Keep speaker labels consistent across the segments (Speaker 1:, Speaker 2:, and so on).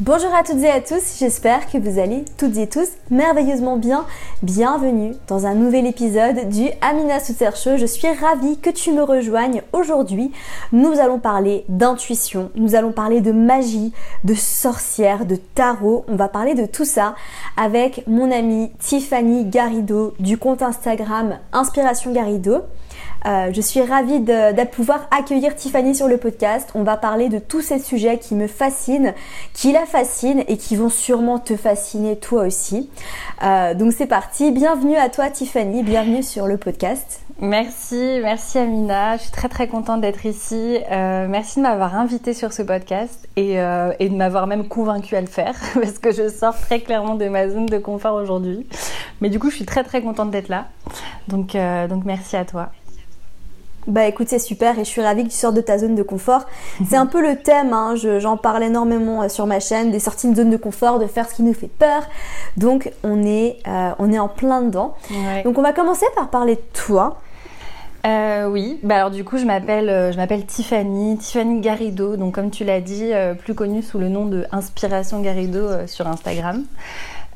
Speaker 1: Bonjour à toutes et à tous, j'espère que vous allez toutes et tous merveilleusement bien. Bienvenue dans un nouvel épisode du Amina Souter Show. Je suis ravie que tu me rejoignes aujourd'hui. Nous allons parler d'intuition, nous allons parler de magie, de sorcière, de tarot. On va parler de tout ça avec mon amie Tiffany Garrido du compte Instagram Inspiration Garrido. Euh, je suis ravie de, pouvoir accueillir Tiffany sur le podcast. On va parler de tous ces sujets qui me fascinent, qui la fascinent et qui vont sûrement te fasciner toi aussi. Euh, donc c'est parti. Bienvenue à toi Tiffany, bienvenue sur le podcast.
Speaker 2: Merci, merci Amina. Je suis très très contente d'être ici. Euh, merci de m'avoir invitée sur ce podcast et, et de m'avoir même convaincue à le faire parce que je sors très clairement de ma zone de confort aujourd'hui. Mais du coup, je suis très très contente d'être là. Donc, donc merci à toi.
Speaker 1: Bah écoute, c'est super et je suis ravie que tu sortes de ta zone de confort. C'est un peu le thème, hein, j'en parle énormément euh, sur ma chaîne, des sorties de zone de confort, de faire ce qui nous fait peur. Donc on est, euh, on est en plein dedans. Donc on va commencer par parler de toi.
Speaker 2: Euh, oui, bah alors du coup je m'appelle je m'appelle Tiffany, Tiffany Garrido, donc comme tu l'as dit, plus connue sous le nom de Inspiration Garrido sur Instagram.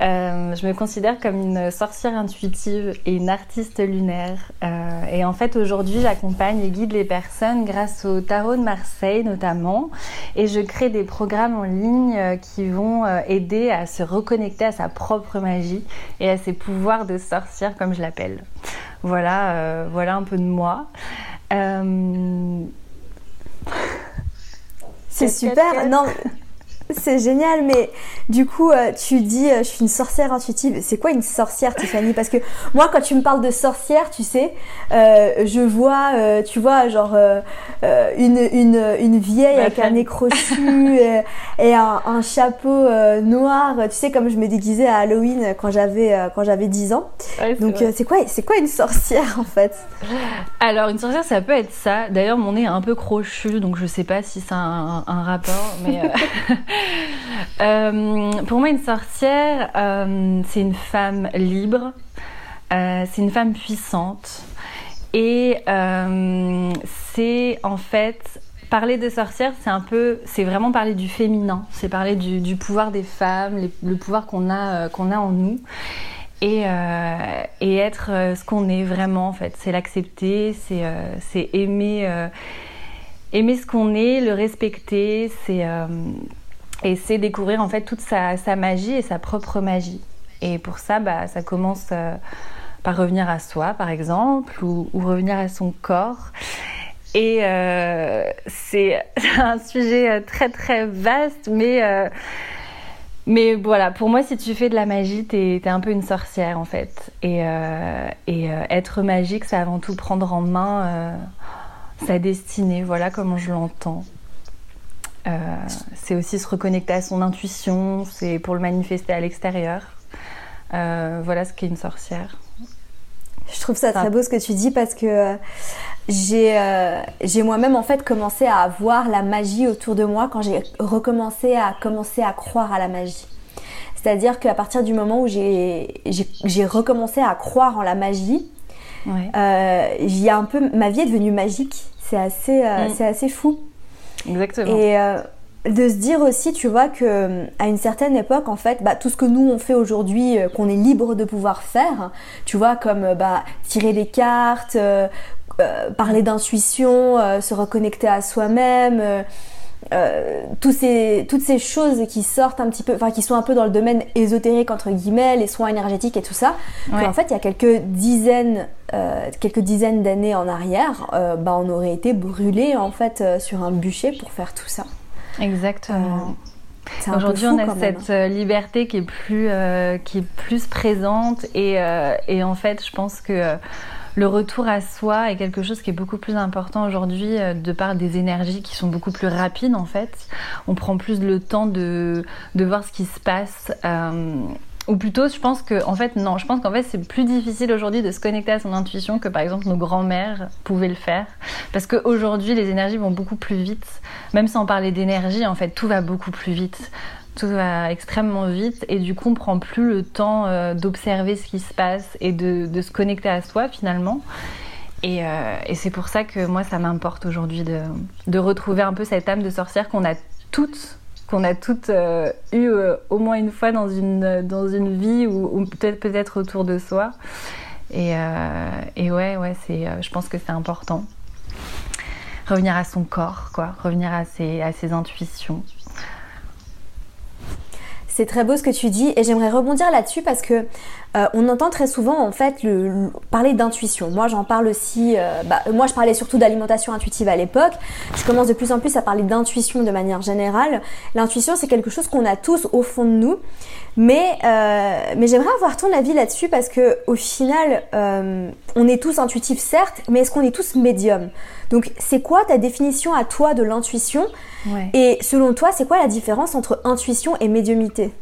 Speaker 2: Euh, je me considère comme une sorcière intuitive et une artiste lunaire. Euh, et en fait, aujourd'hui, j'accompagne et guide les personnes grâce au tarot de Marseille notamment. Et je crée des programmes en ligne euh, qui vont aider à se reconnecter à sa propre magie et à ses pouvoirs de sorcière, comme je l'appelle. Voilà, voilà un peu de moi.
Speaker 1: C'est super. Non, c'est génial, mais du coup, euh, tu dis, euh, je suis une sorcière intuitive. C'est quoi une sorcière, Tiffany? Parce que moi, quand tu me parles de sorcière, tu sais, euh, je vois, tu vois, genre une, une, une, vieille avec un nez crochu et, un, chapeau noir. Tu sais, comme je me déguisais à Halloween quand j'avais quand j'avais 10 ans. Donc, c'est quoi, c'est quoi une sorcière en fait?
Speaker 2: Alors, une sorcière, ça peut être ça. D'ailleurs, mon nez est un peu crochu, donc je sais pas si c'est un, un, rapport, mais. Euh, pour moi, une sorcière, euh, c'est une femme libre, euh, c'est une femme puissante. Et c'est en fait parler de sorcière, c'est un peu, c'est vraiment parler du féminin, c'est parler du, pouvoir des femmes, le pouvoir qu'on a, qu'on a en nous, et, être ce qu'on est vraiment en fait. C'est l'accepter, c'est aimer, aimer ce qu'on est, le respecter, c'est et c'est découvrir en fait toute sa, magie et sa propre magie. Et pour ça, bah, ça commence euh, par revenir à soi, par exemple, ou, revenir à son corps. Et euh, c'est un sujet euh, très très vaste, mais, mais voilà, pour moi, si tu fais de la magie, t'es es un peu une sorcière en fait. Et, et être magique, c'est avant tout prendre en main sa destinée, voilà comment je l'entends. Euh, c'est aussi se reconnecter à son intuition, c'est pour le manifester à l'extérieur. Euh, voilà ce qu'est une sorcière.
Speaker 1: Je trouve ça très beau ce que tu dis parce que euh, j'ai moi-même en fait commencé à voir la magie autour de moi quand j'ai recommencé à commencer à croire à la magie. C'est-à-dire qu'à partir du moment où j'ai recommencé à croire en la magie, ouais. un peu ma vie est devenue magique. C'est assez, mm. c'est assez fou.
Speaker 2: Exactement.
Speaker 1: Et euh, de se dire aussi, tu vois, que euh, à une certaine époque, en fait, bah, tout ce que nous on fait aujourd'hui, euh, qu'on est libre de pouvoir faire, tu vois, comme bah, tirer des cartes, parler d'intuition, se reconnecter à soi-même. Euh, ces, toutes ces choses qui sortent un petit peu, enfin qui sont un peu dans le domaine ésotérique entre guillemets, les soins énergétiques et tout ça, en fait il y a quelques dizaines, euh, quelques dizaines d'années en arrière, euh, bah, on aurait été brûlé en fait sur un bûcher pour faire tout ça.
Speaker 2: Exactement. Aujourd'hui, on a cette liberté qui est plus, qui est plus présente et, et, en fait, je pense que le retour à soi est quelque chose qui est beaucoup plus important aujourd'hui euh, de par des énergies qui sont beaucoup plus rapides en fait. On prend plus le temps de, de voir ce qui se passe. Euh, ou plutôt, je pense que, en fait, non, je pense qu'en fait, c'est plus difficile aujourd'hui de se connecter à son intuition que, par exemple, nos grands-mères pouvaient le faire. Parce qu'aujourd'hui, les énergies vont beaucoup plus vite. Même sans parler d'énergie, en fait, tout va beaucoup plus vite. Tout va extrêmement vite et du coup, on prend plus le temps euh, d'observer ce qui se passe et de, se connecter à soi, finalement. Et, euh, et c'est pour ça que moi, ça m'importe aujourd'hui de, retrouver un peu cette âme de sorcière qu'on a toutes qu'on a toutes euh, eu euh, au moins une fois dans une, dans une vie ou, peut-être peut-être autour de soi. Et, et ouais, ouais, c'est, je pense que c'est important. Revenir à son corps, quoi, revenir à ses, à ses intuitions.
Speaker 1: C'est très beau ce que tu dis et j'aimerais rebondir là-dessus parce que euh, on entend très souvent en fait le, parler d'intuition. Moi j'en parle aussi, euh, bah, moi je parlais surtout d'alimentation intuitive à l'époque. Je commence de plus en plus à parler d'intuition de manière générale. L'intuition c'est quelque chose qu'on a tous au fond de nous, mais euh, mais j'aimerais avoir ton avis là-dessus parce que au final on est tous intuitifs certes, mais est-ce qu'on est tous médiums? Donc c'est quoi ta définition à toi de l'intuition? Et selon toi, c'est quoi la différence entre intuition et médiumité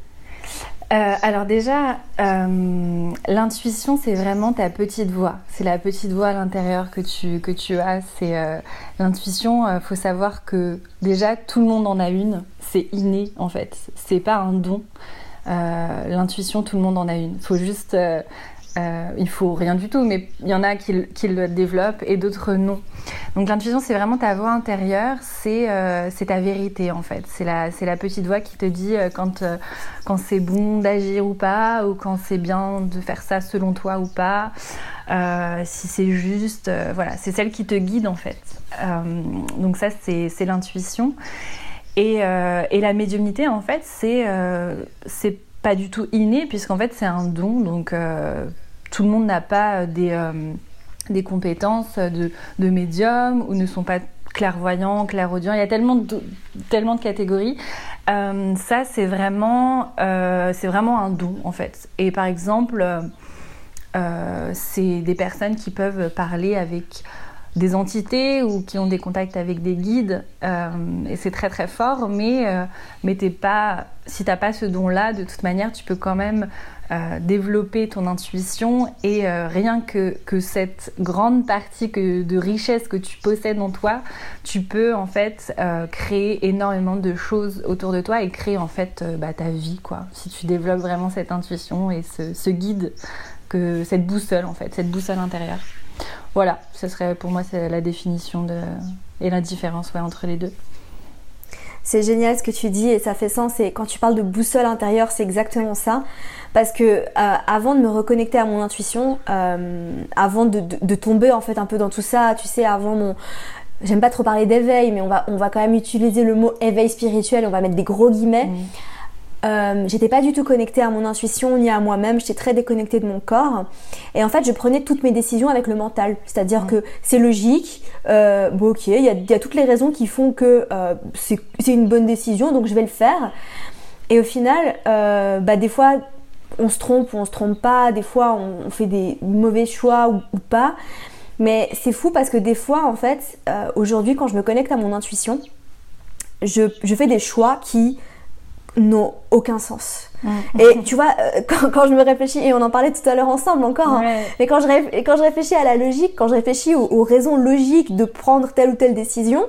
Speaker 2: euh, alors déjà, euh, l'intuition, c'est vraiment ta petite voix. C'est la petite voix à l'intérieur que tu, que tu as. C'est euh, l'intuition. Il faut savoir que déjà, tout le monde en a une. C'est inné en fait. C'est pas un don. L'intuition, tout le monde en a une. Il faut juste euh, il faut rien du tout, mais il y en a qui, le développent et d'autres non. Donc l'intuition, c'est vraiment ta voix intérieure, c'est euh, ta vérité en fait. C'est la, petite voix qui te dit euh, quand, euh, quand c'est bon d'agir ou pas, ou quand c'est bien de faire ça selon toi ou pas, si c'est juste. voilà, c'est celle qui te guide en fait. donc ça, c'est l'intuition. Et, et, la médiumnité, en fait, c'est c'est pas du tout inné, puisqu'en fait, c'est un don. Donc tout le monde n'a pas euh, des, euh, des compétences de, de, médium ou ne sont pas clairvoyants, clairaudients. Il y a tellement de, tellement de catégories. Euh, ça, c'est vraiment, c'est vraiment un don en fait. Et par exemple, c'est des personnes qui peuvent parler avec des entités ou qui ont des contacts avec des guides et c'est très très fort mais mais t'es pas si t'as pas ce don là de toute manière tu peux quand même euh, développer ton intuition et euh, rien que, que, cette grande partie que, de richesse que tu possèdes en toi, tu peux en fait euh, créer énormément de choses autour de toi et créer en fait bah, ta vie quoi. Si tu développes vraiment cette intuition et ce, ce, guide, que cette boussole en fait, cette boussole intérieure. Voilà, ce serait pour moi c'est la définition de, et la différence ouais, entre les deux.
Speaker 1: C'est génial ce que tu dis et ça fait sens. Et quand tu parles de boussole intérieure, c'est exactement ça. Parce que euh, avant de me reconnecter à mon intuition, euh, avant de, de, tomber en fait un peu dans tout ça, tu sais, avant mon, j'aime pas trop parler d'éveil, mais on va, on va quand même utiliser le mot éveil spirituel. On va mettre des gros guillemets. Mmh. Euh, j'étais pas du tout connectée à mon intuition ni à moi-même, j'étais très déconnectée de mon corps. Et en fait, je prenais toutes mes décisions avec le mental. C'est-à-dire que c'est logique, euh, bon ok, il y a, y a, toutes les raisons qui font que euh, c'est une bonne décision, donc je vais le faire. Et au final, euh, bah, des fois, on se trompe ou on se trompe pas, des fois on, fait des mauvais choix ou, ou pas. Mais c'est fou parce que des fois, en fait, aujourd'hui, quand je me connecte à mon intuition, je, je fais des choix qui n'ont aucun sens. Et tu vois, euh, quand, je me réfléchis, et on en parlait tout à l'heure ensemble encore, hein, mais quand je, quand je réfléchis à la logique, quand je réfléchis aux, raisons logiques de prendre telle ou telle décision,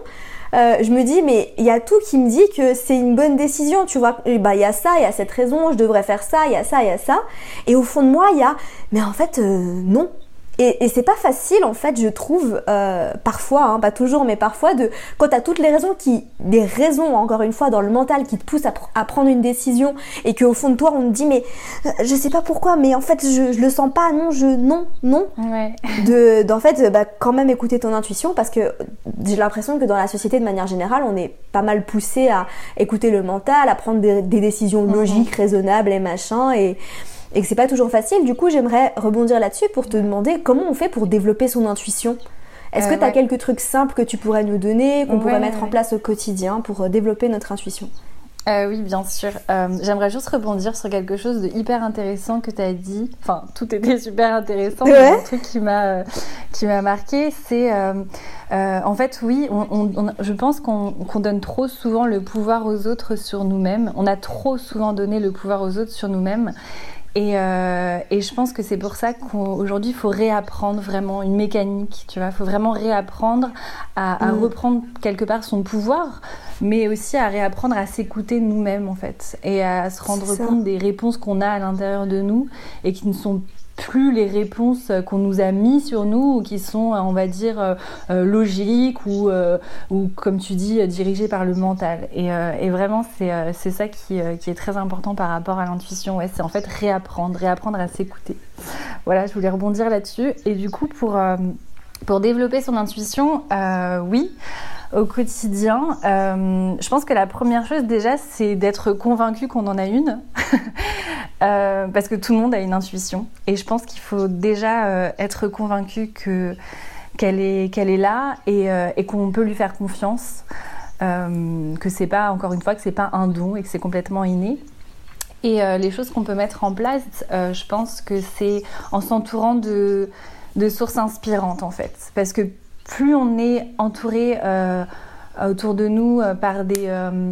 Speaker 1: euh, je me dis, mais il y a tout qui me dit que c'est une bonne décision, tu vois. Bah, il y a ça, il y a cette raison, je devrais faire ça, il y a ça, il y a ça. Et au fond de moi, il y a, mais en fait, euh, non, et, et c'est pas facile en fait, je trouve, euh, parfois, hein, pas toujours, mais parfois, de quand t'as toutes les raisons qui, des raisons encore une fois dans le mental qui te poussent à, à prendre une décision et qu'au fond de toi on te dit mais euh, je sais pas pourquoi, mais en fait je, je le sens pas, non, je non, non.
Speaker 2: Ouais.
Speaker 1: De, d'en fait, bah, quand même écouter ton intuition parce que j'ai l'impression que dans la société de manière générale, on est pas mal poussé à écouter le mental, à prendre des, des décisions mhm. logiques, raisonnables et machin et et que c'est pas toujours facile. Du coup, j'aimerais rebondir là-dessus pour te demander comment on fait pour développer son intuition. Est-ce que euh, tu as quelques trucs simples que tu pourrais nous donner, qu'on pourrait mettre en place au quotidien pour euh, développer notre intuition?
Speaker 2: Euh, oui, bien sûr. Euh, j'aimerais juste rebondir sur quelque chose de hyper intéressant que tu as dit. Enfin, tout était super intéressant.
Speaker 1: Ouais.
Speaker 2: Un truc qui m'a euh, qui m'a marqué, c'est en fait, oui, on, on, je pense qu'on qu'on donne trop souvent le pouvoir aux autres sur nous-mêmes. On a trop souvent donné le pouvoir aux autres sur nous-mêmes. Et, euh, et, je pense que c'est pour ça qu'aujourd'hui, il faut réapprendre vraiment une mécanique, tu vois. Il faut vraiment réapprendre à, à mm. reprendre quelque part son pouvoir, mais aussi à réapprendre à s'écouter nous-mêmes, en fait, et à se rendre compte des réponses qu'on a à l'intérieur de nous et qui ne sont plus les réponses qu'on nous a mis sur nous ou qui sont, on va dire, euh, euh, logiques ou, euh, ou, comme tu dis, dirigées par le mental. Et, euh, vraiment, c'est euh, ça qui, euh, qui, est très important par rapport à l'intuition. Ouais, c'est en fait réapprendre, réapprendre à s'écouter. Voilà, je voulais rebondir là-dessus. Et du coup, pour, pour développer son intuition, oui au quotidien, euh, je pense que la première chose déjà, c'est d'être convaincu qu'on en a une, euh, parce que tout le monde a une intuition. Et je pense qu'il faut déjà euh, être convaincu que qu'elle est là et, qu'on peut lui faire confiance, que c'est pas encore une fois que c'est pas un don et que c'est complètement inné. Et les choses qu'on peut mettre en place, je pense que c'est en s'entourant de de sources inspirantes en fait, parce que plus on est entouré euh, autour de nous euh, par des euh,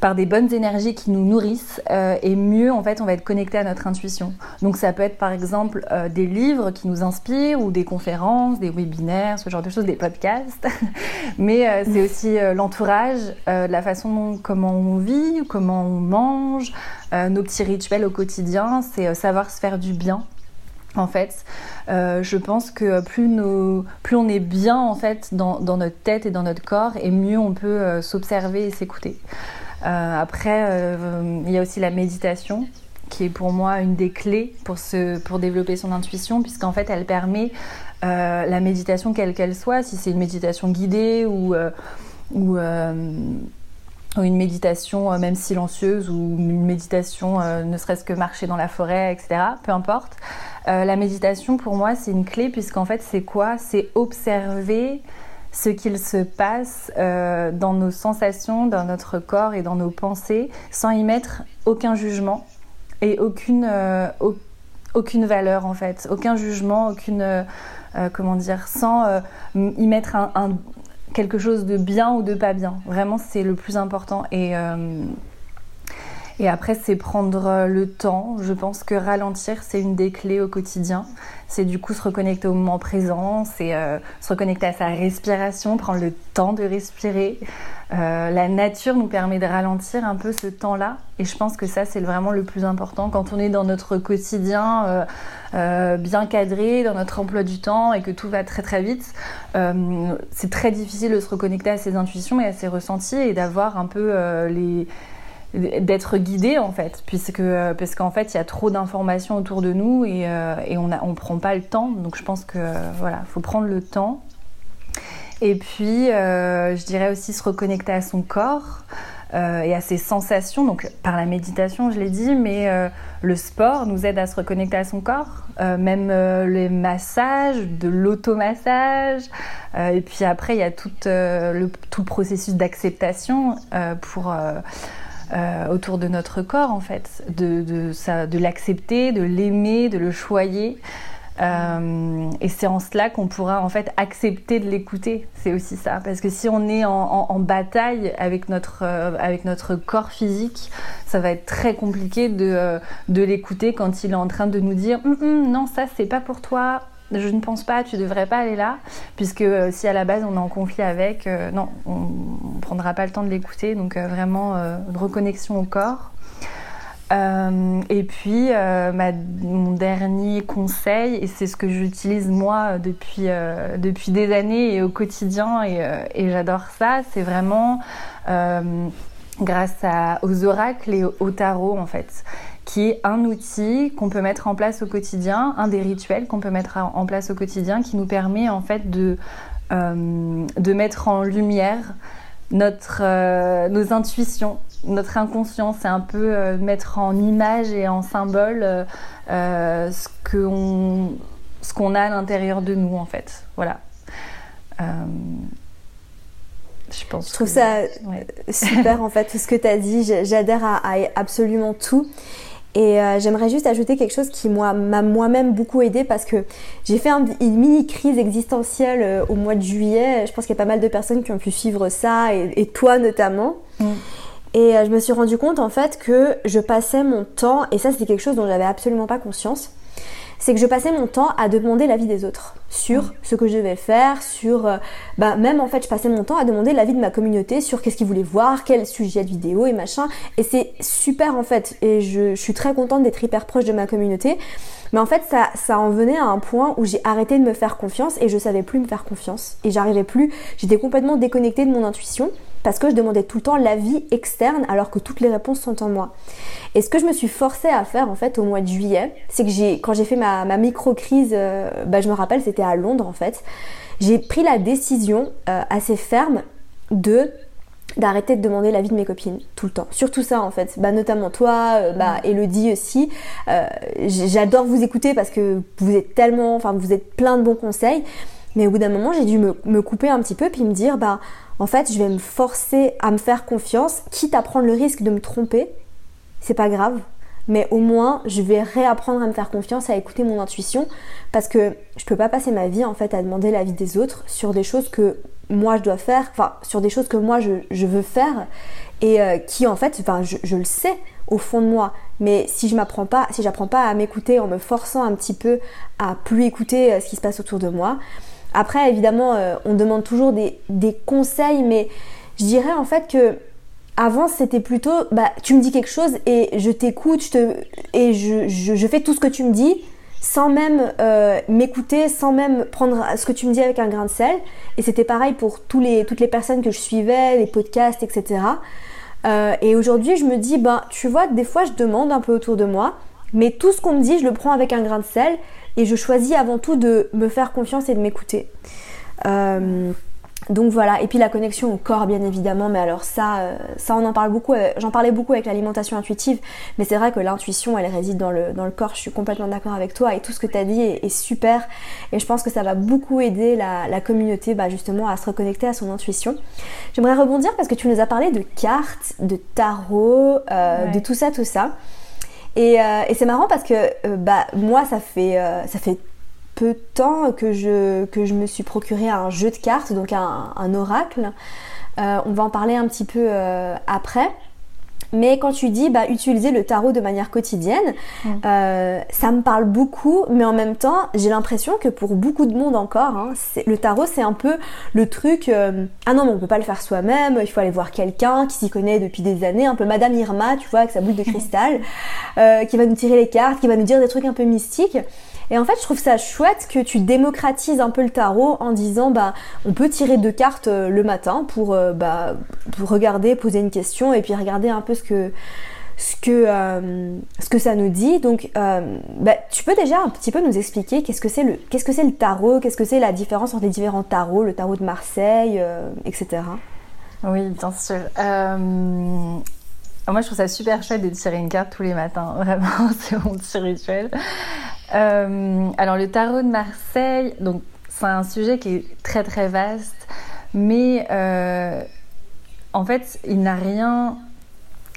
Speaker 2: par des bonnes énergies qui nous nourrissent et mieux en fait on va être connecté à notre intuition. Donc ça peut être par exemple des livres qui nous inspirent ou des conférences, des webinaires, ce genre de choses, des podcasts. Mais c'est aussi l'entourage, la façon dont, comment on vit, comment on mange, nos petits rituels au quotidien, c'est savoir se faire du bien en fait. Euh, je pense que plus, plus on est bien en fait dans, notre tête et dans notre corps, et mieux on peut euh, s'observer et s'écouter. Euh, après, il y a aussi la méditation qui est pour moi une des clés pour, pour développer son intuition, puisqu'en fait elle permet la méditation quelle qu'elle soit, si c'est une méditation guidée ou ou une méditation euh, même silencieuse ou une méditation euh, ne serait-ce que marcher dans la forêt, etc. Peu importe. Euh, la méditation pour moi c'est une clé puisqu'en fait c'est quoi? C'est observer ce qu'il se passe dans nos sensations, dans notre corps et dans nos pensées sans y mettre aucun jugement et aucune, au, aucune valeur en fait, aucun jugement, aucune... Comment dire, sans y mettre un, quelque chose de bien ou de pas bien. Vraiment, c'est le plus important. Et, euh, et après, c'est prendre le temps. Je pense que ralentir, c'est une des clés au quotidien. C'est du coup se reconnecter au moment présent, c'est euh, se reconnecter à sa respiration, prendre le temps de respirer. Euh, la nature nous permet de ralentir un peu ce temps-là. Et je pense que ça, c'est vraiment le plus important quand on est dans notre quotidien euh, euh, bien cadré, dans notre emploi du temps et que tout va très très vite. Euh, c'est très difficile de se reconnecter à ses intuitions et à ses ressentis et d'avoir un peu euh, les d'être guidé en fait. Puisque parce qu'en fait il y a trop d'informations autour de nous et, euh, et on a, on prend pas le temps. Donc je pense que voilà faut prendre le temps. Et puis euh, je dirais aussi se reconnecter à son corps euh, et à ses sensations. Donc par la méditation je l'ai dit mais euh, le sport nous aide à se reconnecter à son corps. Même euh, les massages de l'automassage. Et puis après il y a tout, le, tout le processus d'acceptation pour euh, autour de notre corps en fait, de, de, l'accepter, de l'aimer, de le choyer. Euh, et c'est en cela qu'on pourra en fait accepter de l'écouter. C'est aussi ça, parce que si on est en, bataille avec notre euh, avec notre corps physique, ça va être très compliqué de de l'écouter quand il est en train de nous dire mm -mm, non ça c'est pas pour toi, je ne pense pas, tu devrais pas aller là, puisque euh, si à la base on est en conflit avec, euh, non, on ne prendra pas le temps de l'écouter, donc euh, vraiment une reconnexion au corps. Et puis, mon dernier conseil, et c'est ce que j'utilise moi depuis, des années et au quotidien, et, j'adore ça, c'est vraiment grâce aux oracles et au tarot en fait qui est un outil qu'on peut mettre en place au quotidien, un des rituels qu'on peut mettre en place au quotidien qui nous permet en fait de, euh, de mettre en lumière notre, euh, nos intuitions, notre inconscient. C'est un peu euh, mettre en image et en symbole ce qu'on qu a à l'intérieur de nous en fait. Voilà. Je pense.
Speaker 1: Je trouve ça super en fait tout ce que tu as dit. J'adhère à, absolument tout. Et euh, j'aimerais juste ajouter quelque chose qui m'a moi-même beaucoup aidé parce que j'ai fait une mini crise existentielle euh, au mois de juillet. Je pense qu'il y a pas mal de personnes qui ont pu suivre ça et, toi notamment. Mm. Et euh, je me suis rendu compte en fait que je passais mon temps, et ça c'était quelque chose dont j'avais absolument pas conscience, c'est que je passais mon temps à demander l'avis des autres sur ce que je devais faire, sur... Euh, bah, même en fait, je passais mon temps à demander l'avis de ma communauté sur qu'est-ce qu'ils voulaient voir, quel sujet de vidéo et machin. Et c'est super en fait. Et je, suis très contente d'être hyper proche de ma communauté. Mais en fait, ça, ça en venait à un point où j'ai arrêté de me faire confiance et je savais plus me faire confiance. Et j'arrivais plus, j'étais complètement déconnectée de mon intuition parce que je demandais tout le temps l'avis externe alors que toutes les réponses sont en moi. Et ce que je me suis forcée à faire en fait au mois de juillet, c'est que j'ai, quand j'ai fait ma, micro-crise, euh, bah, je me rappelle, c'était à Londres en fait, j'ai pris la décision euh, assez ferme de d'arrêter de demander l'avis de mes copines tout le temps. Surtout ça en fait, bah, notamment toi, euh, bah, Elodie aussi. J'adore vous écouter parce que vous êtes tellement, enfin vous êtes plein de bons conseils. Mais au bout d'un moment, j'ai dû me, me, couper un petit peu puis me dire, bah en fait, je vais me forcer à me faire confiance, quitte à prendre le risque de me tromper. C'est pas grave, mais au moins je vais réapprendre à me faire confiance, à écouter mon intuition, parce que je peux pas passer ma vie en fait à demander l'avis des autres sur des choses que moi je dois faire, enfin sur des choses que moi je, veux faire et euh, qui en fait, enfin je, le sais au fond de moi, mais si je m'apprends pas, si j'apprends pas à m'écouter en me forçant un petit peu à plus écouter euh, ce qui se passe autour de moi, après, évidemment, euh, on demande toujours des, conseils, mais je dirais en fait que avant, c'était plutôt, bah, tu me dis quelque chose et je t'écoute, et je, fais tout ce que tu me dis, sans même euh, m'écouter, sans même prendre ce que tu me dis avec un grain de sel. Et c'était pareil pour tous les, toutes les personnes que je suivais, les podcasts, etc. Euh, et aujourd'hui, je me dis, ben, tu vois, des fois, je demande un peu autour de moi, mais tout ce qu'on me dit, je le prends avec un grain de sel et je choisis avant tout de me faire confiance et de m'écouter. Euh, donc voilà, et puis la connexion au corps bien évidemment, mais alors ça, euh, ça on en parle beaucoup, euh, j'en parlais beaucoup avec l'alimentation intuitive, mais c'est vrai que l'intuition elle réside dans le, dans le corps, je suis complètement d'accord avec toi et tout ce que tu as dit est, super et je pense que ça va beaucoup aider la, communauté bah, justement à se reconnecter à son intuition. J'aimerais rebondir parce que tu nous as parlé de cartes, de tarot, de tout ça, tout ça. Euh, et, c'est marrant parce que euh, bah, moi, ça fait, euh, ça fait peu de temps que je, que je me suis procuré un jeu de cartes, donc un, un oracle. on va en parler un petit peu après. Mais quand tu dis bah, utiliser le tarot de manière quotidienne, mm. euh, ça me parle beaucoup, mais en même temps, j'ai l'impression que pour beaucoup de monde encore, hein, le tarot c'est un peu le truc euh, ah non mais on peut pas le faire soi-même, il faut aller voir quelqu'un qui s'y connaît depuis des années, un peu Madame Irma, tu vois, avec sa boule de cristal, euh, qui va nous tirer les cartes, qui va nous dire des trucs un peu mystiques. Et en fait, je trouve ça chouette que tu démocratises un peu le tarot en disant bah on peut tirer deux cartes euh, le matin pour, euh, bah, regarder, poser une question et puis regarder un peu ce que ce que, euh, ce que ça nous dit. Donc, bah, tu peux déjà un petit peu nous expliquer qu'est-ce que c'est le, qu'est-ce que c'est le tarot, qu'est-ce que c'est la différence entre les différents tarots, le tarot de Marseille, etc.
Speaker 2: Oui, bien sûr. Moi, je trouve ça super chouette de tirer une carte tous les matins. Vraiment, c'est mon petit rituel. Euh, alors le tarot de Marseille, donc c'est un sujet qui est très très vaste, mais euh, en fait il n'a rien,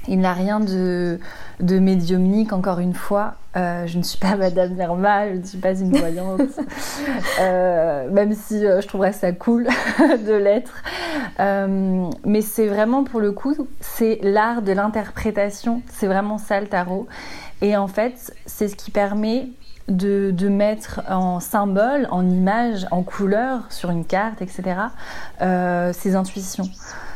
Speaker 2: il n'a rien de médiumnique encore une fois. Euh, je ne suis pas Madame Irma, je ne suis pas une voyante, même si je trouverais ça cool de l'être. mais c'est vraiment pour le coup, c'est l'art de l'interprétation. C'est vraiment ça le tarot. Et en fait, c'est ce qui permet de, mettre en symbole, en image, en couleur sur une carte, etc., euh, ses intuitions.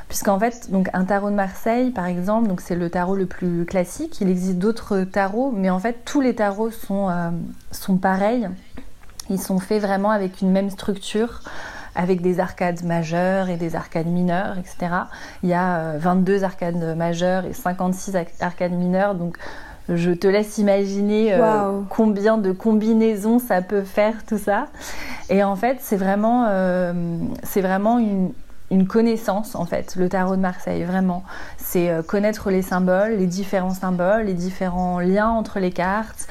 Speaker 2: Puisqu'en fait, donc un tarot de Marseille, par exemple, donc c'est le tarot le plus classique. Il existe d'autres tarots, mais en fait, tous les tarots sont, euh, sont pareils. Ils sont faits vraiment avec une même structure avec des arcades majeures et des arcades mineures, etc. Il y a 22 euh, arcades majeures et 56 arcades mineures, donc je te laisse imaginer euh, combien de combinaisons ça peut faire tout ça. Et en fait, c'est vraiment, euh, c'est vraiment une, connaissance en fait, le tarot de Marseille, vraiment. C'est euh, connaître les symboles, les différents symboles, les différents liens entre les cartes,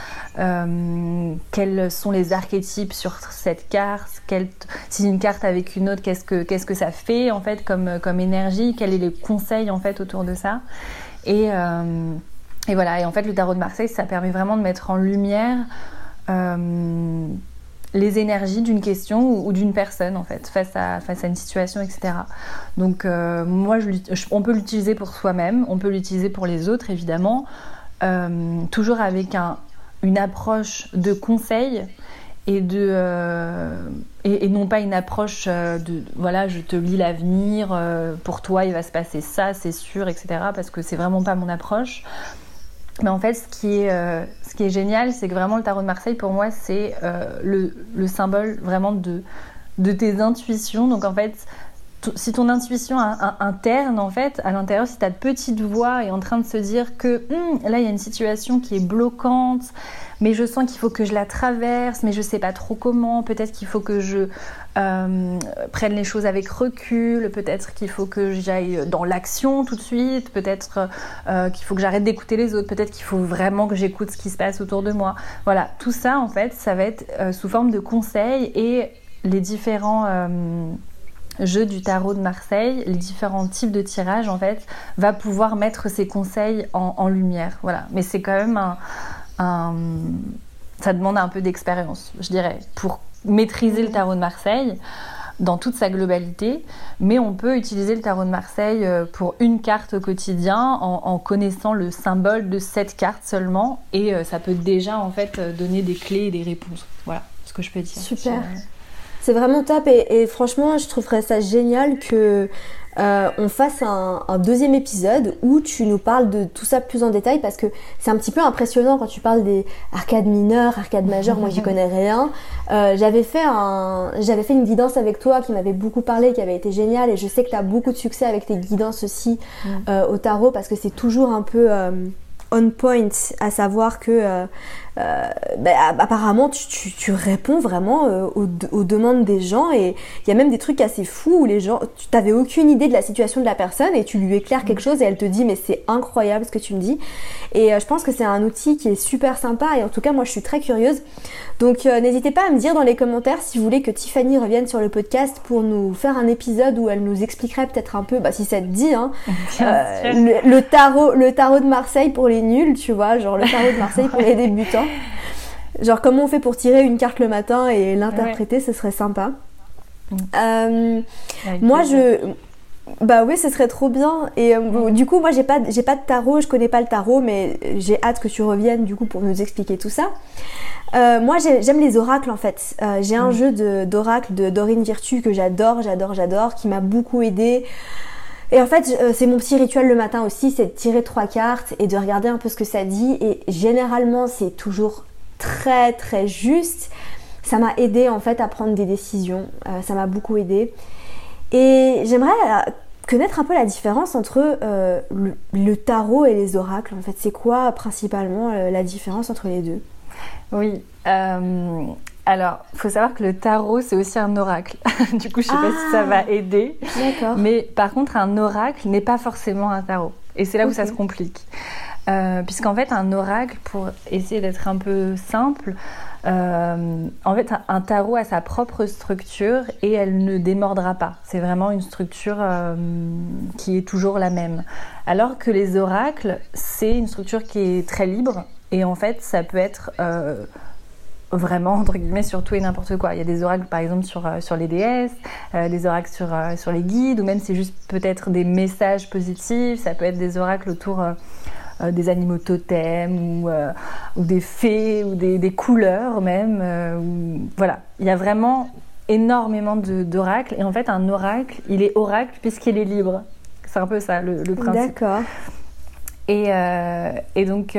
Speaker 2: quels sont les archétypes sur cette carte, si une carte avec une autre, qu'est-ce que, qu'est-ce que ça fait en fait comme, comme énergie, quels sont les conseils en fait autour de ça. Et, et voilà, et en fait le tarot de Marseille, ça permet vraiment de mettre en lumière les énergies d'une question ou, d'une personne en fait face à, une situation etc donc euh, moi je, on peut l'utiliser pour soi-même on peut l'utiliser pour les autres évidemment euh, toujours avec un, une approche de conseil et euh, et, non pas une approche de voilà je te lis l'avenir pour toi il va se passer ça c'est sûr etc parce que c'est vraiment pas mon approche mais en fait, ce qui est, euh, ce qui est génial, c'est que vraiment le tarot de Marseille, pour moi, c'est euh, le, le, symbole vraiment de, de tes intuitions. Donc en fait, si ton intuition interne, en fait, à l'intérieur, si ta petite voix est en train de se dire que hum, là, il y a une situation qui est bloquante, mais je sens qu'il faut que je la traverse, mais je sais pas trop comment, peut-être qu'il faut que je euh, prenne les choses avec recul, peut-être qu'il faut que j'aille dans l'action tout de suite, peut-être euh, qu'il faut que j'arrête d'écouter les autres, peut-être qu'il faut vraiment que j'écoute ce qui se passe autour de moi. Voilà, tout ça, en fait, ça va être euh, sous forme de conseils et les différents jeu du tarot de Marseille, les différents types de tirages, en fait, va pouvoir mettre ses conseils en, lumière. Voilà. Mais c'est quand même un, Ça demande un peu d'expérience, je dirais, pour maîtriser le tarot de Marseille dans toute sa globalité, mais on peut utiliser le tarot de Marseille euh, pour une carte au quotidien en, connaissant le symbole de cette carte seulement, et euh, ça peut déjà en fait euh, donner des clés et des réponses. Voilà ce que je peux dire.
Speaker 1: Super. C'est vraiment top et, franchement, je trouverais ça génial que euh, on fasse un, deuxième épisode où tu nous parles de tout ça plus en détail parce que c'est un petit peu impressionnant quand tu parles des arcades mineures, arcades majeures. moi, j'y connais rien. Euh, j'avais fait un, j'avais fait une guidance avec toi qui m'avait beaucoup parlé, qui avait été géniale et je sais que tu as beaucoup de succès avec tes guidances aussi mm. euh, au tarot parce que c'est toujours un peu on point, à savoir que euh, ben, apparemment tu, tu, réponds vraiment euh, aux, demandes des gens et il y a même des trucs assez fous où les gens, tu n'avais aucune idée de la situation de la personne et tu lui éclaires quelque chose et elle te dit mais c'est incroyable ce que tu me dis. Et euh, je pense que c'est un outil qui est super sympa et en tout cas moi je suis très curieuse. Donc n'hésitez pas à me dire dans les commentaires si vous voulez que Tiffany revienne sur le podcast pour nous faire un épisode où elle nous expliquerait peut-être un peu, bah, si ça te dit, hein, le, tarot, le tarot de Marseille pour les nuls, tu vois, genre le tarot de Marseille pour les débutants. Genre comment on fait pour tirer une carte le matin et l'interpréter, ce serait sympa. Mm. Euh, moi je bah oui, ce serait trop bien. Et euh, du coup, moi, j'ai pas, j'ai pas de tarot, je connais pas le tarot, mais j'ai hâte que tu reviennes du coup pour nous expliquer tout ça. Euh, moi, j'aime les oracles en fait. j'ai un mm. jeu d'oracle de, Dorine Virtue que j'adore, j'adore, j'adore, qui m'a beaucoup aidé. Et en fait, c'est mon petit rituel le matin aussi, c'est de tirer trois cartes et de regarder un peu ce que ça dit. Et généralement, c'est toujours très très juste. Ça m'a aidé en fait à prendre des décisions. Euh, ça m'a beaucoup aidé. Et j'aimerais euh, connaître un peu la différence entre euh, le, tarot et les oracles. En fait, c'est quoi principalement la différence entre les deux?
Speaker 2: Oui. Alors, il faut savoir que le tarot, c'est aussi un oracle. du coup, je sais pas si ça va ah, aider. D'accord. Mais par contre, un oracle n'est pas forcément un tarot. Et c'est là où ça se complique. Euh, puisqu'en fait, un oracle, pour essayer d'être un peu simple, euh, en fait, un tarot a sa propre structure et elle ne démordra pas. C'est vraiment une structure euh, qui est toujours la même. Alors que les oracles, c'est une structure qui est très libre et en fait, ça peut être vraiment entre guillemets sur tout et n'importe quoi. Il y a des oracles par exemple sur, sur les déesses, des oracles sur, sur les guides, ou même c'est juste peut-être des messages positifs, ça peut être des oracles autour euh, des animaux totems ou, euh, des fées ou des, des couleurs même. Euh, voilà, il y a vraiment énormément d'oracles. Et en fait, un oracle, il est oracle puisqu'il est libre. C'est un peu ça le, principe.
Speaker 1: D'accord.
Speaker 2: Et, et, donc,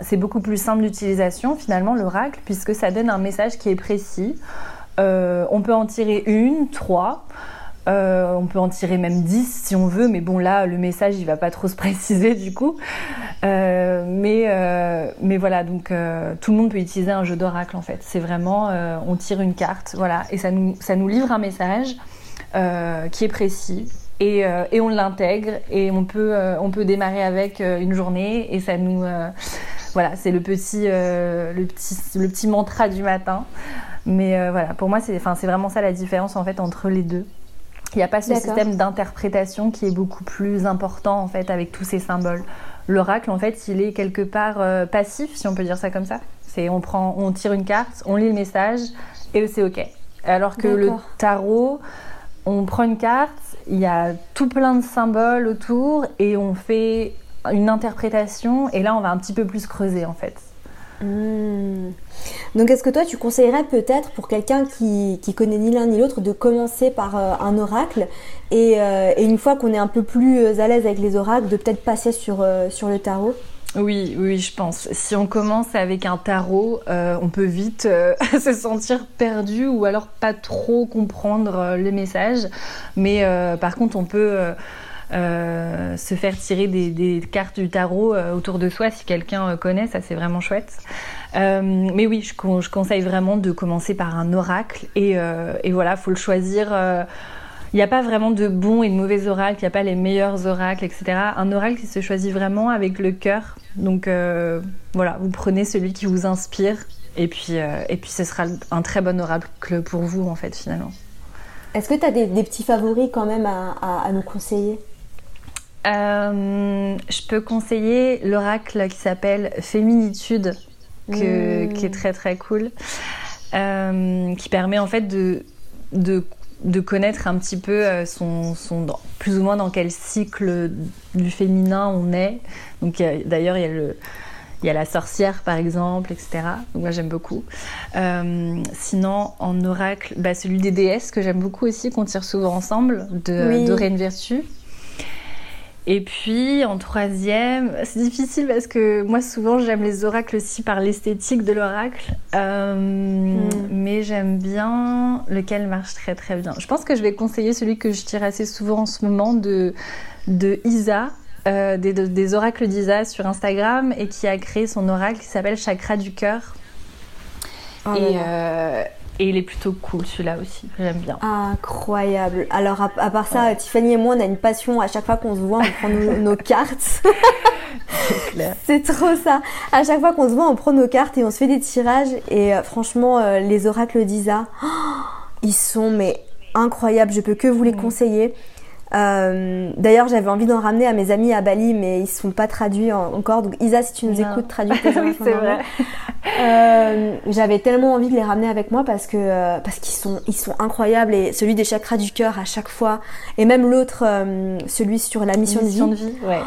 Speaker 2: c'est beaucoup plus simple d'utilisation finalement, l'oracle, puisque ça donne un message qui est précis. on peut en tirer une, trois. Euh, on peut en tirer même 10 si on veut, mais bon là le message il va pas trop se préciser du coup. Euh, mais, euh, mais voilà, donc tout le monde peut utiliser un jeu d'oracle en fait. C'est vraiment, on tire une carte, voilà, et ça nous, ça nous livre un message qui est précis. Et, et on l'intègre et on peut, on peut démarrer avec une journée et ça nous, voilà, c'est le petit, le petit, le petit mantra du matin. Mais voilà, pour moi, c'est, enfin, c'est vraiment ça la différence en fait entre les deux. Il n'y a pas ce système d'interprétation qui est beaucoup plus important en fait avec tous ces symboles. L'oracle en fait, il est quelque part passif, si on peut dire ça comme ça. C'est on prend, on tire une carte, on lit le message et c'est ok. Alors que le tarot, on prend une carte, il y a tout plein de symboles autour et on fait une interprétation et là on va un petit peu plus creuser en fait.
Speaker 1: Hmm. Donc est-ce que toi tu conseillerais peut-être pour quelqu'un qui, qui connaît ni l'un ni l'autre de commencer par euh, un oracle euh, et, une fois qu'on est un peu plus à l'aise avec les oracles de peut-être passer sur, euh, sur le tarot?
Speaker 2: Oui, oui, je pense. Si on commence avec un tarot, euh, on peut vite euh, se sentir perdu ou alors pas trop comprendre euh, les messages. Mais par contre, on peut se faire tirer des, cartes du tarot autour de soi si quelqu'un connaît. Ça, c'est vraiment chouette. mais oui, je, conseille vraiment de commencer par un oracle et, et voilà, faut le choisir il n'y a pas vraiment de bons et de mauvais oracles, il n'y a pas les meilleurs oracles, etc. Un oracle qui se choisit vraiment avec le cœur. Donc euh, voilà, vous prenez celui qui vous inspire et puis, euh, et puis ce sera un très bon oracle pour vous en fait finalement.
Speaker 1: Est-ce que tu as des, petits favoris quand même à, nous conseiller?
Speaker 2: Euh, Je peux conseiller l'oracle qui s'appelle Féminitude, mmh. qui est très très cool, qui permet en fait de, de de connaître un petit peu euh, son, son plus ou moins dans quel cycle du féminin on est. Donc d'ailleurs il y a le il y a la sorcière par exemple, etc. Donc moi j'aime beaucoup. Euh, sinon en oracle, bah, celui des déesses que j'aime beaucoup aussi, qu'on tire souvent ensemble, de, de Reine Vertu. Et puis en troisième, c'est difficile parce que moi souvent j'aime les oracles aussi par l'esthétique de l'oracle, euh, hmm. mais j'aime bien lequel marche très très bien. Je pense que je vais conseiller celui que je tire assez souvent en ce moment de, de Isa, euh, des, des, oracles d'Isa sur Instagram et qui a créé son oracle qui s'appelle Chakra du cœur. Oh et, euh, et il est plutôt cool celui-là aussi, j'aime bien.
Speaker 1: Incroyable. Alors à, part ça, Tiffany et moi, on a une passion. À chaque fois qu'on se voit, on prend nos, cartes. C'est trop ça. À chaque fois qu'on se voit, on prend nos cartes et on se fait des tirages. Et euh, franchement, euh, les oracles d'Isa, ils sont mais incroyables. Je peux que vous les conseiller. Euh, d'ailleurs, j'avais envie d'en ramener à mes amis à Bali, mais ils ne sont pas traduits encore. Donc, Isa, si tu nous écoutes, traduis tes
Speaker 2: Oui, c'est vrai.
Speaker 1: Euh, j'avais tellement envie de les ramener avec moi parce que euh, parce qu'ils sont ils sont incroyables et celui des chakras du cœur à chaque fois et même l'autre, celui sur la mission,
Speaker 2: de vie, ouais.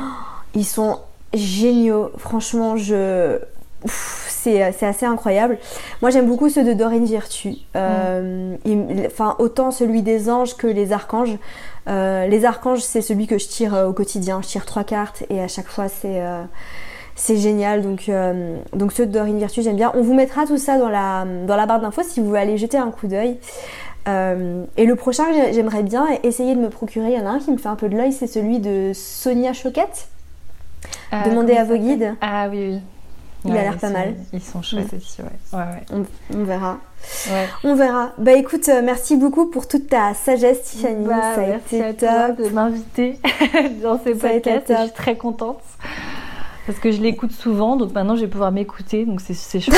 Speaker 1: ils sont géniaux. Franchement, je c'est assez incroyable. Moi, j'aime beaucoup ceux de Dorine Virtue. Mm. Enfin, autant celui des anges que les archanges. Euh, les archanges, c'est celui que je tire euh, au quotidien. Je tire trois cartes et à chaque fois, c'est euh, c'est génial. Donc, donc ceux de Dorine Virtue, j'aime bien. On vous mettra tout ça dans la, dans la barre d'infos si vous voulez aller jeter un coup d'œil. et le prochain que j'aimerais bien essayer de me procurer, il y en a un qui me fait un peu de l'œil, c'est celui de Sonia Choquette. Demandez à vos guides.
Speaker 2: Ah oui, oui.
Speaker 1: Il a l'air pas mal.
Speaker 2: Ils sont chouettes aussi, ouais. ouais,
Speaker 1: ouais. On, verra. On verra. Bah écoute, euh, merci beaucoup pour toute ta sagesse, Tiffany.
Speaker 2: Bah, ça a été à top. de m'inviter dans ces podcasts. Je suis très contente. Parce que je l'écoute souvent, donc maintenant je vais pouvoir m'écouter, donc c'est chouette.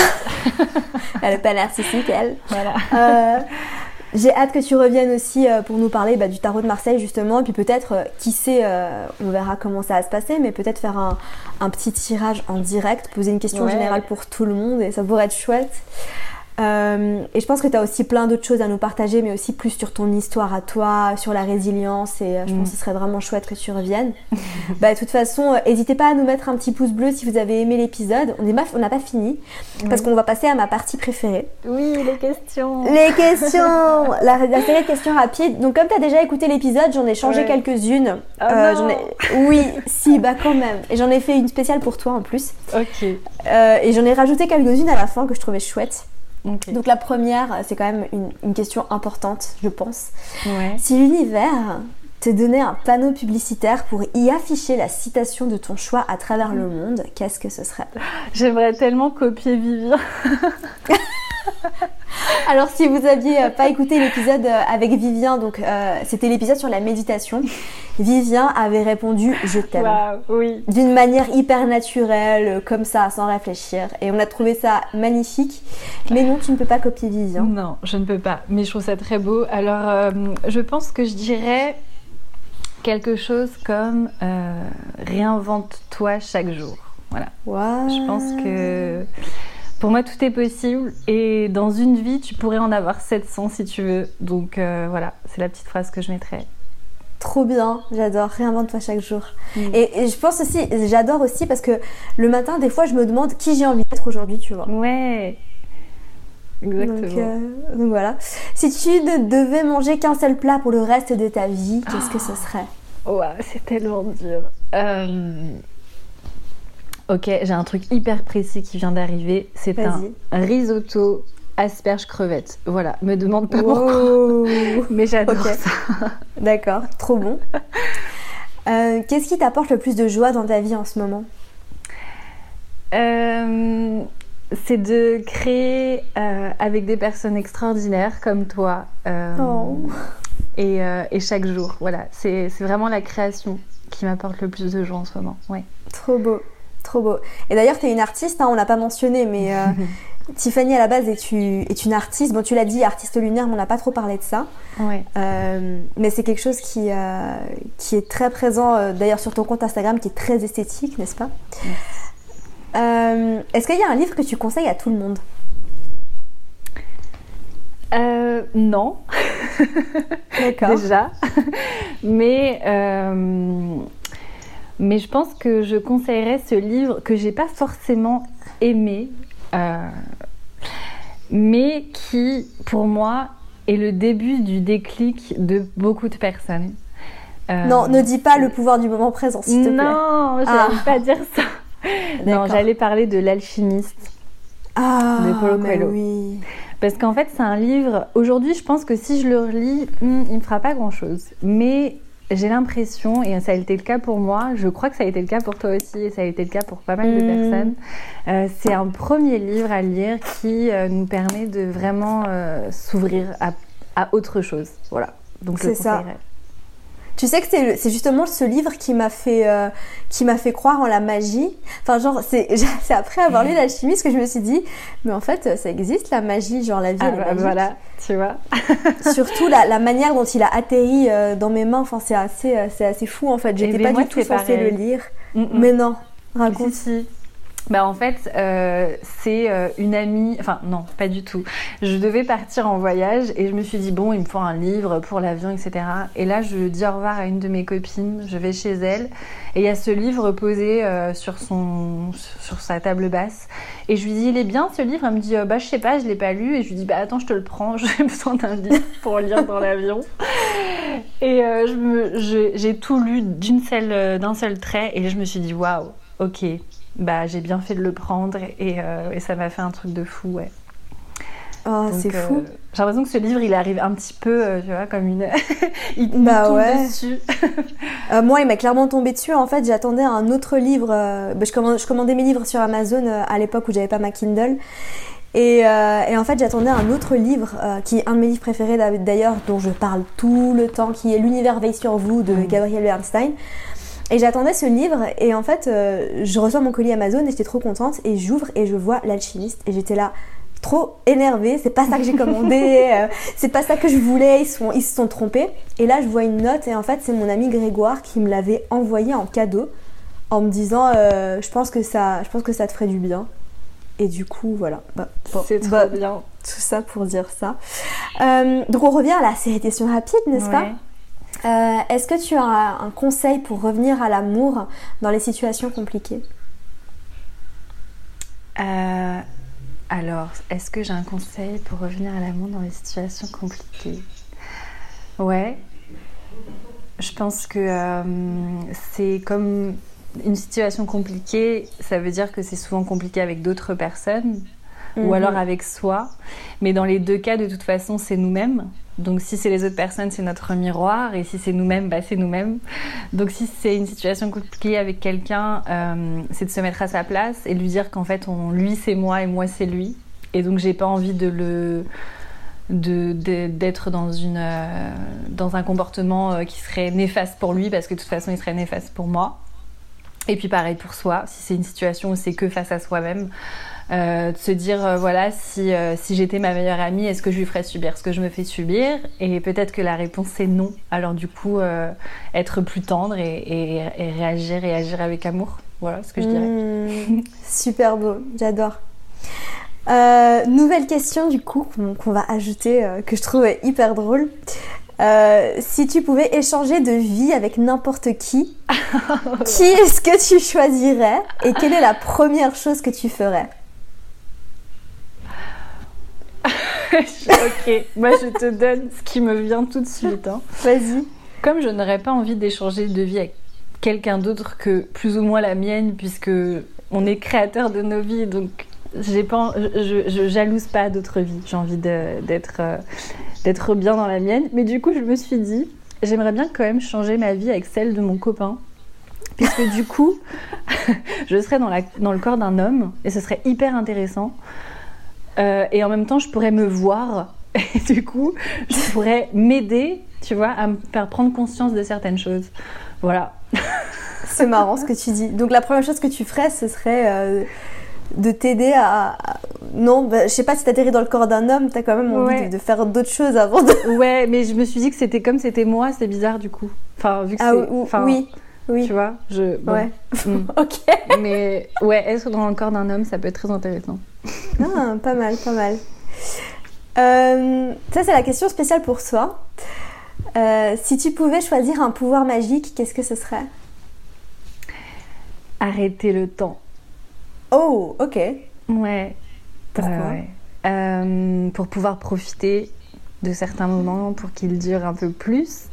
Speaker 1: elle n'a pas narcissique, elle. Voilà. Euh, j'ai hâte que tu reviennes aussi euh, pour nous parler bah, du tarot de Marseille justement, et puis peut-être, euh, qui sait, euh, on verra comment ça va se passer, mais peut-être faire un, petit tirage en direct, poser une question générale pour tout le monde, et ça pourrait être chouette. Euh, et je pense que tu as aussi plein d'autres choses à nous partager, mais aussi plus sur ton histoire à toi, sur la résilience. Et euh, je pense mm. que ce serait vraiment chouette que tu reviennes. bah, de toute façon, n'hésitez pas à nous mettre un petit pouce bleu si vous avez aimé l'épisode. On n'a pas fini, parce qu'on va passer à ma partie préférée.
Speaker 2: Oui, les questions.
Speaker 1: Les questions la, série de questions rapides. Donc, comme tu as déjà écouté l'épisode, j'en ai changé quelques-unes.
Speaker 2: Oh euh,
Speaker 1: Oui, si, bah quand même. Et j'en ai fait une spéciale pour toi en plus.
Speaker 2: Ok.
Speaker 1: et j'en ai rajouté quelques-unes à la fin que je trouvais chouettes. Donc la première, c'est quand même une, question importante, je pense. Si l'univers te donnait un panneau publicitaire pour y afficher la citation de ton choix à travers le monde, qu'est-ce que ce serait?
Speaker 2: J'aimerais tellement copier Vivien.
Speaker 1: Alors si vous aviez pas écouté l'épisode avec Vivien, donc c'était l'épisode sur la méditation, Vivien avait répondu je t'aime.
Speaker 2: oui.
Speaker 1: D'une manière hyper naturelle, comme ça, sans réfléchir. Et on a trouvé ça magnifique. Mais non, tu ne peux pas copier Vivien.
Speaker 2: Non, je ne peux pas. Mais je trouve ça très beau. Alors, je pense que je dirais quelque chose comme réinvente-toi chaque jour. Voilà. Je pense que pour moi, tout est possible. Et dans une vie, tu pourrais en avoir 700 si tu veux. Donc euh, voilà, c'est la petite phrase que je mettrais.
Speaker 1: Trop bien, j'adore. Réinvente-toi chaque jour. Mm. Et, je pense aussi, j'adore aussi parce que le matin, des fois, je me demande qui j'ai envie d'être aujourd'hui, tu vois.
Speaker 2: Ouais. Exactement.
Speaker 1: Donc, euh, donc, voilà. Si tu ne devais manger qu'un seul plat pour le reste de ta vie, qu'est-ce que ce serait?
Speaker 2: Ouais, c'est tellement dur. Euh... Ok, j'ai un truc hyper précis qui vient d'arriver. C'est un risotto asperge crevette. Voilà, me demande pas pourquoi. Mais j'adore ça.
Speaker 1: D'accord, trop bon. Euh, qu'est-ce qui t'apporte le plus de joie dans ta vie en ce moment?
Speaker 2: Euh, C'est de créer euh, avec des personnes extraordinaires comme toi. Oh. Et, et, chaque jour, voilà. C'est vraiment la création qui m'apporte le plus de joie en ce moment. Ouais.
Speaker 1: Trop beau. Trop beau. Et d'ailleurs, tu es une artiste, hein, on l'a pas mentionné, mais euh, Tiffany à la base est, est une artiste. Bon, tu l'as dit, artiste lunaire, mais on n'a pas trop parlé de ça. Euh, mais c'est quelque chose qui, euh, qui est très présent, d'ailleurs, sur ton compte Instagram, qui est très esthétique, n'est-ce pas? Est-ce qu'il y a un livre que tu conseilles à tout le monde?
Speaker 2: Non.
Speaker 1: D'accord.
Speaker 2: Déjà. Mais mais je pense que je conseillerais ce livre que j'ai pas forcément aimé, euh, mais qui, pour moi, est le début du déclic de beaucoup de personnes.
Speaker 1: Euh, non, ne dis pas le pouvoir du moment présent, s'il te plaît.
Speaker 2: Non, je ah. pas dire ça. Non, j'allais parler de l'alchimiste
Speaker 1: ah, de Paulo Coelho. Oui.
Speaker 2: Parce qu'en fait, c'est un livre. Aujourd'hui, je pense que si je le relis, hmm, il me fera pas grand-chose. Mais j'ai l'impression, et ça a été le cas pour moi, je crois que ça a été le cas pour toi aussi, et ça a été le cas pour pas mal de mm. personnes, euh, c'est un premier livre à lire qui euh, nous permet de vraiment euh, s'ouvrir à, à, autre chose. Voilà. Donc c'est ça.
Speaker 1: Tu sais que c'est justement ce livre qui m'a fait, euh, qui m'a fait croire en la magie. Enfin, genre, c'est après avoir lu L'Alchimiste que je me suis dit, mais en fait, ça existe la magie, genre la vie. Ah, bah,
Speaker 2: voilà, tu vois.
Speaker 1: Surtout la, la, manière dont il a atterri euh, dans mes mains, enfin, c'est assez, euh, assez fou en fait. J'étais pas du tout censée le lire. Mm, mm. Mais non, raconte.
Speaker 2: Si, bah en fait, euh, c'est euh, une amie, enfin non, pas du tout. Je devais partir en voyage et je me suis dit, bon, il me faut un livre pour l'avion, etc. Et là, je dis au revoir à une de mes copines, je vais chez elle et il y a ce livre posé euh, sur, son, sur sa table basse. Et je lui dis, il est bien ce livre? Elle me dit, bah je sais pas, je l'ai pas lu. Et je lui dis, bah attends, je te le prends, j'ai besoin d'un livre pour lire dans l'avion. Et j'ai tout lu d'un seul trait et je me suis dit, waouh, ok bah, j'ai bien fait de le prendre et, euh, et ça m'a fait un truc de fou, ouais.
Speaker 1: Oh, c'est euh, fou.
Speaker 2: J'ai l'impression que ce livre, il arrive un petit peu, euh, tu vois, comme une. il bah tombe ouais. dessus.
Speaker 1: moi, il m'a clairement tombé dessus. En fait, j'attendais un autre livre. Bah, je, commandais, je, commandais, mes livres sur Amazon à l'époque où j'avais pas ma Kindle. Et, et en fait, j'attendais un autre livre qui est un de mes livres préférés d'ailleurs, dont je parle tout le temps, qui est L'univers veille sur vous de mm. Gabriel Bernstein. Et j'attendais ce livre et en fait, euh, je reçois mon colis Amazon et j'étais trop contente et j'ouvre et je vois l'alchimiste et j'étais là trop énervée, c'est pas ça que j'ai commandé, euh, c'est pas ça que je voulais, ils, sont, ils se sont trompés. Et là, je vois une note et en fait, c'est mon ami Grégoire qui me l'avait envoyé en cadeau en me disant euh, je pense que ça je pense que ça te ferait du bien. Et du coup, voilà.
Speaker 2: Bah, c'est trop bah, bien.
Speaker 1: Tout ça pour dire ça. donc on revient à la série question rapide, n'est-ce pas? Euh, est-ce que tu as un conseil pour revenir à l'amour dans les situations compliquées
Speaker 2: euh, Alors, est-ce que j'ai un conseil pour revenir à l'amour dans les situations compliquées? Ouais. Je pense que euh, c'est comme une situation compliquée, ça veut dire que c'est souvent compliqué avec d'autres personnes ou mhm. alors avec soi. Mais dans les deux cas, de toute façon, c'est nous-mêmes. Donc si c'est les autres personnes, c'est notre miroir, et si c'est nous-mêmes, bah, c'est nous-mêmes. Donc si c'est une situation compliquée avec quelqu'un, euh, c'est de se mettre à sa place et lui dire qu'en fait, on, lui c'est moi et moi c'est lui. Et donc j'ai pas envie de le d'être dans, une, dans un comportement qui serait néfaste pour lui parce que de toute façon il serait néfaste pour moi. Et puis pareil pour soi, si c'est une situation où c'est que face à soi-même, euh, de se dire euh, voilà si, euh, si j'étais ma meilleure amie est-ce que je lui ferais subir ce que je me fais subir? Et peut-être que la réponse c'est non. Alors du coup être plus tendre et, réagir et agir avec amour. Voilà ce que je dirais.
Speaker 1: Mmh, super beau. J'adore. Nouvelle question du coup qu'on va ajouter que je trouve hyper drôle. Si tu pouvais échanger de vie avec n'importe qui, qui est-ce que tu choisirais et quelle est la première chose que tu ferais?
Speaker 2: ok, moi je te donne ce qui me vient tout de suite. Hein.
Speaker 1: Vas-y.
Speaker 2: Comme je n'aurais pas envie d'échanger de vie avec quelqu'un d'autre que plus ou moins la mienne, puisque on est créateur de nos vies, donc j'ai pas, je, je, jalouse pas d'autres vies. J'ai envie d'être euh, d'être bien dans la mienne. Mais du coup, je me suis dit, j'aimerais bien quand même changer ma vie avec celle de mon copain. Puisque du coup, je serais dans, la, dans le corps d'un homme et ce serait hyper intéressant. Euh, et en même temps, je pourrais me voir. Et du coup, je pourrais m'aider, tu vois, à me faire prendre conscience de certaines choses. Voilà.
Speaker 1: C'est marrant ce que tu dis. Donc la première chose que tu ferais, ce serait euh, de t'aider à... Non, bah, je sais pas si t'atterris dans le corps d'un homme, t'as quand même envie de, faire d'autres choses avant de...
Speaker 2: Ouais, mais je me suis dit que c'était comme c'était moi, c'est bizarre du coup. Enfin, vu que
Speaker 1: ah, oui, oui.
Speaker 2: Tu vois, je...
Speaker 1: Ouais. Hmm. ok.
Speaker 2: Mais ouais, être dans le corps d'un homme, ça peut être très intéressant.
Speaker 1: Ah, pas mal, pas mal. Euh, ça, c'est la question spéciale pour toi. Euh, si tu pouvais choisir un pouvoir magique, qu'est-ce que ce serait?
Speaker 2: Arrêter le temps.
Speaker 1: Oh, ok.
Speaker 2: Ouais.
Speaker 1: Pourquoi?
Speaker 2: Euh, Pour pouvoir profiter de certains moments, pour qu'ils durent un peu plus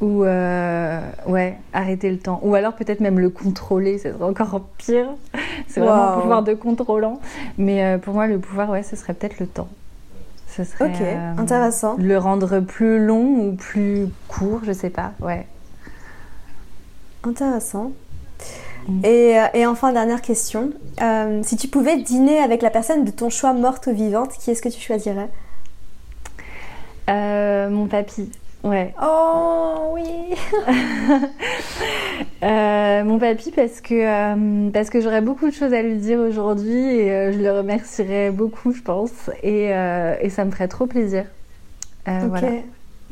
Speaker 2: ou euh, ouais, arrêter le temps. Ou alors peut-être même le contrôler, c'est encore pire. C'est vraiment un pouvoir de contrôlant. Mais euh, pour moi, le pouvoir, ouais, ce serait peut-être le temps.
Speaker 1: Ce serait, ok, euh, intéressant.
Speaker 2: Le rendre plus long ou plus court, je sais pas, ouais.
Speaker 1: Intéressant. Mm. Et, et, enfin, dernière question. si tu pouvais dîner avec la personne de ton choix morte ou vivante, qui est-ce que tu choisirais?
Speaker 2: Mon papy. Ouais.
Speaker 1: Oh oui.
Speaker 2: Euh, mon papy parce que euh, parce que j'aurais beaucoup de choses à lui dire aujourd'hui et euh, je le remercierais beaucoup, je pense, et, et ça me ferait trop plaisir.
Speaker 1: ok.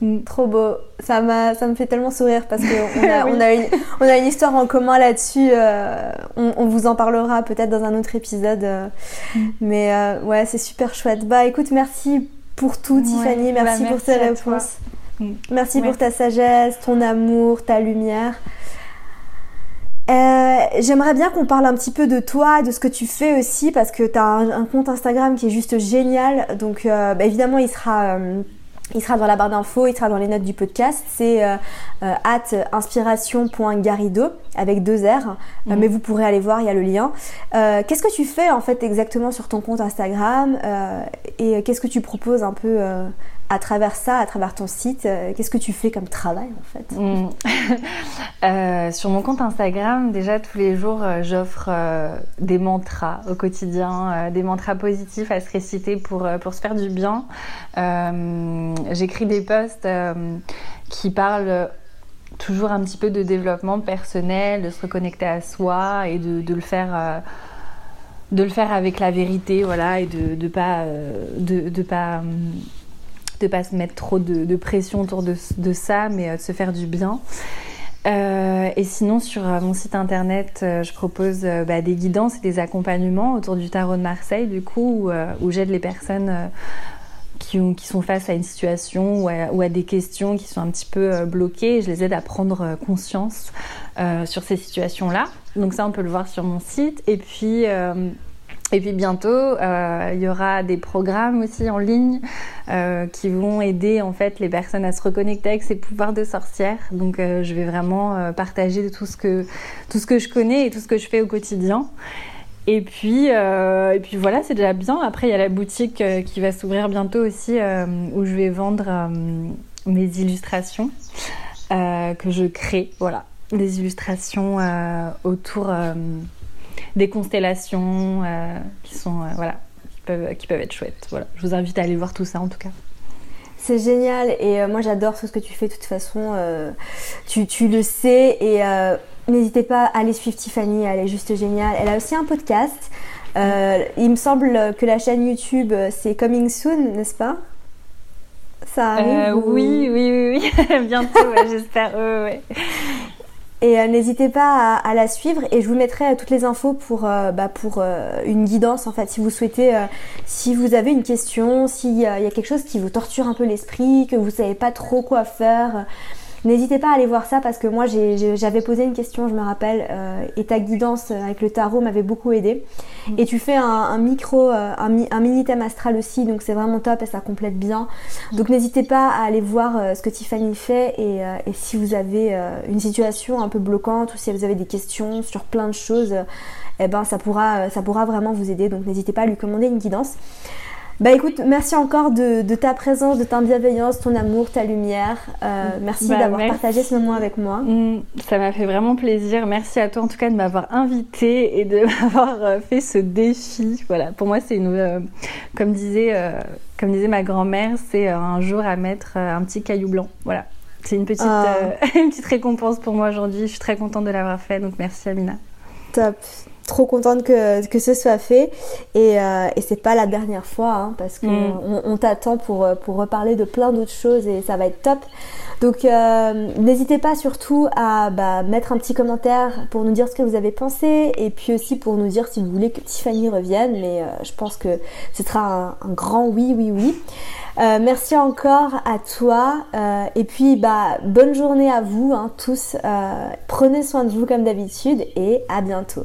Speaker 1: Mm. Trop beau. Ça m'a ça me fait tellement sourire parce qu'on a, on a, une, on a une histoire en commun là-dessus. On, vous en parlera peut-être dans un autre épisode. Mm. Mais ouais, c'est super chouette. Bah écoute, merci pour tout, Tiffany. Merci, bah, pour tes réponses. Merci pour ta sagesse, ton amour, ta lumière. Euh, j'aimerais bien qu'on parle un petit peu de toi, de ce que tu fais aussi, parce que tu as un, compte Instagram qui est juste génial. Donc euh, bah, évidemment, il sera... Euh, il sera dans la barre d'infos, il sera dans les notes du podcast. C'est at inspiration.garido avec deux R, mhm. mais vous pourrez aller voir, il y a le lien. qu'est-ce que tu fais en fait exactement sur ton compte Instagram et qu'est-ce que tu proposes un peu à travers ça, à travers ton site, euh, qu'est-ce que tu fais comme travail en fait? Mm.
Speaker 2: euh, Sur mon compte Instagram, déjà tous les jours, euh, j'offre des mantras au quotidien, des mantras positifs à se réciter pour, pour se faire du bien. J'écris des posts qui parlent toujours un petit peu de développement personnel, de se reconnecter à soi et de, le faire de le faire avec la vérité, voilà, et de ne pas, de pas de pas se mettre trop de, pression autour de, ça, mais euh, de se faire du bien. Euh, et sinon, sur euh, mon site internet, je propose bah, des guidances et des accompagnements autour du tarot de Marseille, du coup, où, j'aide les personnes qui, ont, qui, sont face à une situation ou à, des questions qui sont un petit peu bloquées. Et je les aide à prendre conscience sur ces situations-là. Donc ça, on peut le voir sur mon site. Et puis, et puis bientôt, euh, il y aura des programmes aussi en ligne euh, qui vont aider en fait les personnes à se reconnecter avec ces pouvoirs de sorcière. Donc euh, je vais vraiment partager tout ce que tout ce que je connais et tout ce que je fais au quotidien. Et puis et puis voilà, c'est déjà bien. Après il y a la boutique qui va s'ouvrir bientôt aussi où je vais vendre mes illustrations que je crée. Voilà, des illustrations autour des constellations euh, qui sont euh, voilà qui peuvent, qui peuvent être chouettes. Voilà, je vous invite à aller voir tout ça en tout cas.
Speaker 1: C'est génial et euh, moi j'adore tout ce que tu fais de toute façon. Euh, tu, tu, le sais et n'hésitez pas à aller suivre Tiffany, elle est juste géniale. Elle a aussi un podcast. il me semble que la chaîne YouTube c'est Coming Soon, n'est-ce pas?
Speaker 2: Ça arrive Oui, oui, oui, oui. bientôt, j'espère. Ouais,
Speaker 1: et euh, n'hésitez pas à, la suivre et je vous mettrai euh, toutes les infos pour, euh, bah, pour une guidance en fait. Si vous souhaitez, si vous avez une question, s'il y a quelque chose qui vous torture un peu l'esprit, que vous savez pas trop quoi faire N'hésitez pas à aller voir ça parce que moi j'avais posé une question, je me rappelle, euh, et ta guidance avec le tarot m'avait beaucoup aidé. Mm. Et tu fais un, micro, euh, un, mini thème astral aussi, donc c'est vraiment top et ça complète bien. Donc n'hésitez pas à aller voir euh, ce que Tiffany fait et, si vous avez une situation un peu bloquante ou si vous avez des questions sur plein de choses, eh ben ça pourra, ça pourra vraiment vous aider. Donc n'hésitez pas à lui commander une guidance. Bah écoute, merci encore de, ta présence, de ta bienveillance, ton amour, ta lumière. Euh, merci bah, d'avoir partagé ce moment avec moi.
Speaker 2: Mm, ça m'a fait vraiment plaisir. Merci à toi en tout cas de m'avoir invité et de m'avoir euh, fait ce défi. Voilà, pour moi c'est une, euh, comme disait, comme disait ma grand-mère, c'est un jour à mettre un petit caillou blanc. Voilà, c'est une petite, ah. une petite récompense pour moi aujourd'hui. Je suis très contente de l'avoir fait, donc merci Amina.
Speaker 1: Top trop contente que, que ce soit fait. Et, euh, et c'est pas la dernière fois hein, parce qu'on mm. on, t'attend pour, pour reparler de plein d'autres choses et ça va être top. Donc euh, n'hésitez pas surtout à bah, mettre un petit commentaire pour nous dire ce que vous avez pensé et puis aussi pour nous dire si vous voulez que Tiffany revienne. Mais euh, je pense que ce sera un, grand oui oui oui. Euh, merci encore à toi. Et puis bah bonne journée à vous hein, tous. Prenez soin de vous comme d'habitude et à bientôt